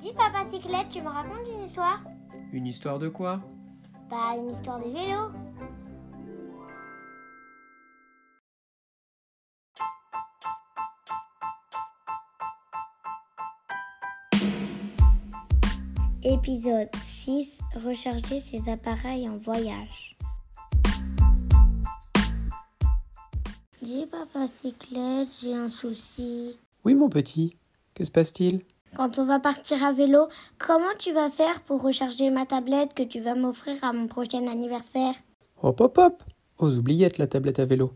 Dis papa cyclette, tu me racontes une histoire? Une histoire de quoi? Bah une histoire de vélo. Épisode 6 Recharger ses appareils en voyage. Dis papa cyclette, j'ai un souci. Oui mon petit, que se passe-t-il? Quand on va partir à vélo, comment tu vas faire pour recharger ma tablette que tu vas m'offrir à mon prochain anniversaire? Hop hop hop Aux oubliettes la tablette à vélo.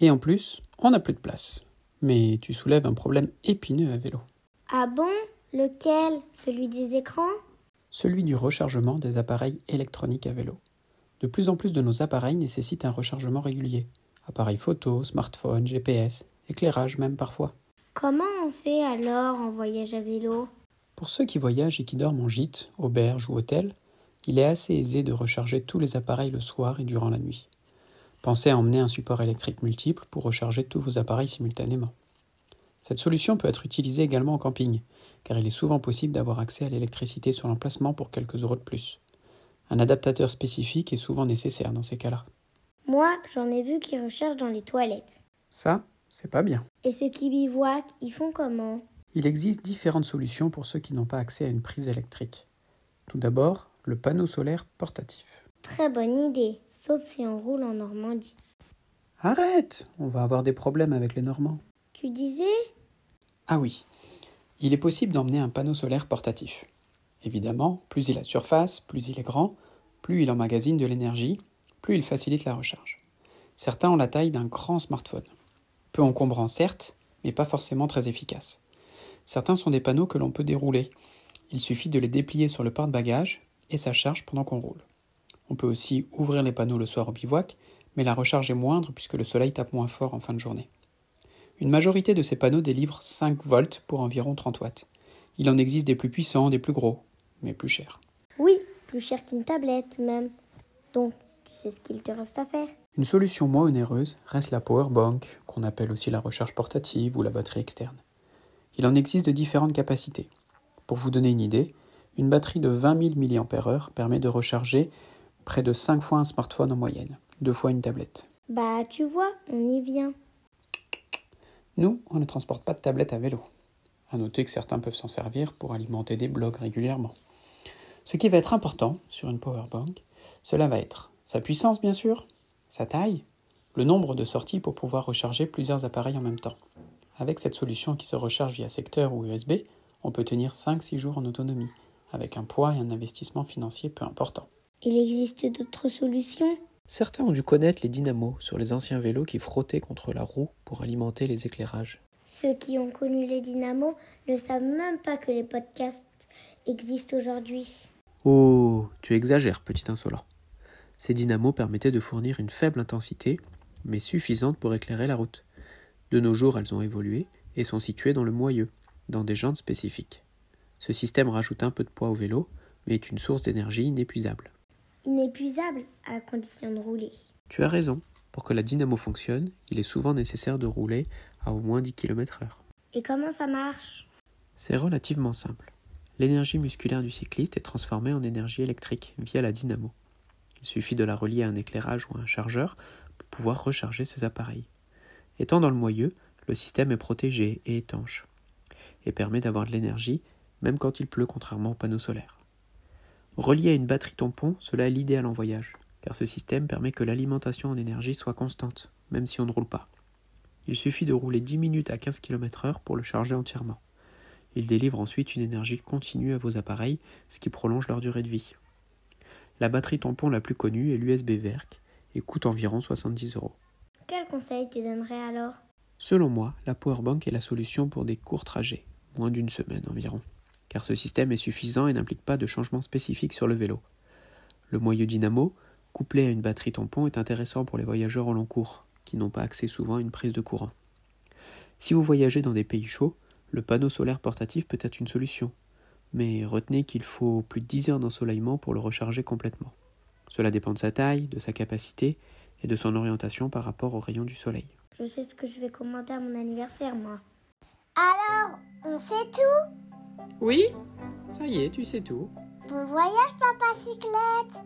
Et en plus, on n'a plus de place. Mais tu soulèves un problème épineux à vélo. Ah bon? Lequel? Celui des écrans? Celui du rechargement des appareils électroniques à vélo. De plus en plus de nos appareils nécessitent un rechargement régulier. Appareils photo, smartphone, GPS, éclairage même parfois. Comment on fait alors en voyage à vélo? Pour ceux qui voyagent et qui dorment en gîte, auberge ou hôtel, il est assez aisé de recharger tous les appareils le soir et durant la nuit. Pensez à emmener un support électrique multiple pour recharger tous vos appareils simultanément. Cette solution peut être utilisée également en camping, car il est souvent possible d'avoir accès à l'électricité sur l'emplacement pour quelques euros de plus. Un adaptateur spécifique est souvent nécessaire dans ces cas-là. Moi, j'en ai vu qui rechargent dans les toilettes. Ça, c'est pas bien. Et ceux qui bivouaquent, ils font comment? Il existe différentes solutions pour ceux qui n'ont pas accès à une prise électrique. Tout d'abord, le panneau solaire portatif. Très bonne idée, sauf si on roule en Normandie. Arrête On va avoir des problèmes avec les Normands. Tu disais? Ah oui, il est possible d'emmener un panneau solaire portatif. Évidemment, plus il a de surface, plus il est grand, plus il emmagasine de l'énergie, plus il facilite la recharge. Certains ont la taille d'un grand smartphone. Peu encombrant certes, mais pas forcément très efficace. Certains sont des panneaux que l'on peut dérouler. Il suffit de les déplier sur le porte-bagages et ça charge pendant qu'on roule. On peut aussi ouvrir les panneaux le soir au bivouac, mais la recharge est moindre puisque le soleil tape moins fort en fin de journée. Une majorité de ces panneaux délivrent 5 volts pour environ 30 watts. Il en existe des plus puissants, des plus gros, mais plus chers. Oui, plus cher qu'une tablette même. Donc, tu sais ce qu'il te reste à faire Une solution moins onéreuse reste la power bank, qu'on appelle aussi la recharge portative ou la batterie externe. Il en existe de différentes capacités. Pour vous donner une idée, une batterie de 20 000 mAh permet de recharger près de 5 fois un smartphone en moyenne, deux fois une tablette. Bah, tu vois, on y vient. Nous, on ne transporte pas de tablette à vélo. À noter que certains peuvent s'en servir pour alimenter des blogs régulièrement. Ce qui va être important sur une power bank, cela va être sa puissance bien sûr, sa taille, le nombre de sorties pour pouvoir recharger plusieurs appareils en même temps. Avec cette solution qui se recharge via secteur ou USB, on peut tenir 5-6 jours en autonomie, avec un poids et un investissement financier peu important. Il existe d'autres solutions? Certains ont dû connaître les dynamos sur les anciens vélos qui frottaient contre la roue pour alimenter les éclairages. Ceux qui ont connu les dynamos ne savent même pas que les podcasts existent aujourd'hui. Oh, tu exagères, petit insolent. Ces dynamos permettaient de fournir une faible intensité, mais suffisante pour éclairer la route. De nos jours, elles ont évolué et sont situées dans le moyeu, dans des jantes spécifiques. Ce système rajoute un peu de poids au vélo, mais est une source d'énergie inépuisable. Inépuisable à condition de rouler. Tu as raison. Pour que la dynamo fonctionne, il est souvent nécessaire de rouler à au moins 10 km/h. Et comment ça marche? C'est relativement simple. L'énergie musculaire du cycliste est transformée en énergie électrique via la dynamo. Il suffit de la relier à un éclairage ou à un chargeur recharger ses appareils. Étant dans le moyeu, le système est protégé et étanche et permet d'avoir de l'énergie même quand il pleut contrairement au panneau solaire. Relié à une batterie tampon, cela est l'idéal en voyage, car ce système permet que l'alimentation en énergie soit constante, même si on ne roule pas. Il suffit de rouler 10 minutes à 15 km/h pour le charger entièrement. Il délivre ensuite une énergie continue à vos appareils, ce qui prolonge leur durée de vie. La batterie tampon la plus connue est l'USB VERC et coûte environ 70 euros. Quel conseil tu donnerais alors? Selon moi, la powerbank est la solution pour des courts trajets, moins d'une semaine environ, car ce système est suffisant et n'implique pas de changement spécifique sur le vélo. Le moyeu dynamo, couplé à une batterie tampon, est intéressant pour les voyageurs au long cours, qui n'ont pas accès souvent à une prise de courant. Si vous voyagez dans des pays chauds, le panneau solaire portatif peut être une solution, mais retenez qu'il faut plus de 10 heures d'ensoleillement pour le recharger complètement. Cela dépend de sa taille, de sa capacité et de son orientation par rapport aux rayons du soleil. Je sais ce que je vais commander à mon anniversaire, moi. Alors, on On sait tout? Oui Ça y est, tu sais tout. Bon voyage, papa cyclette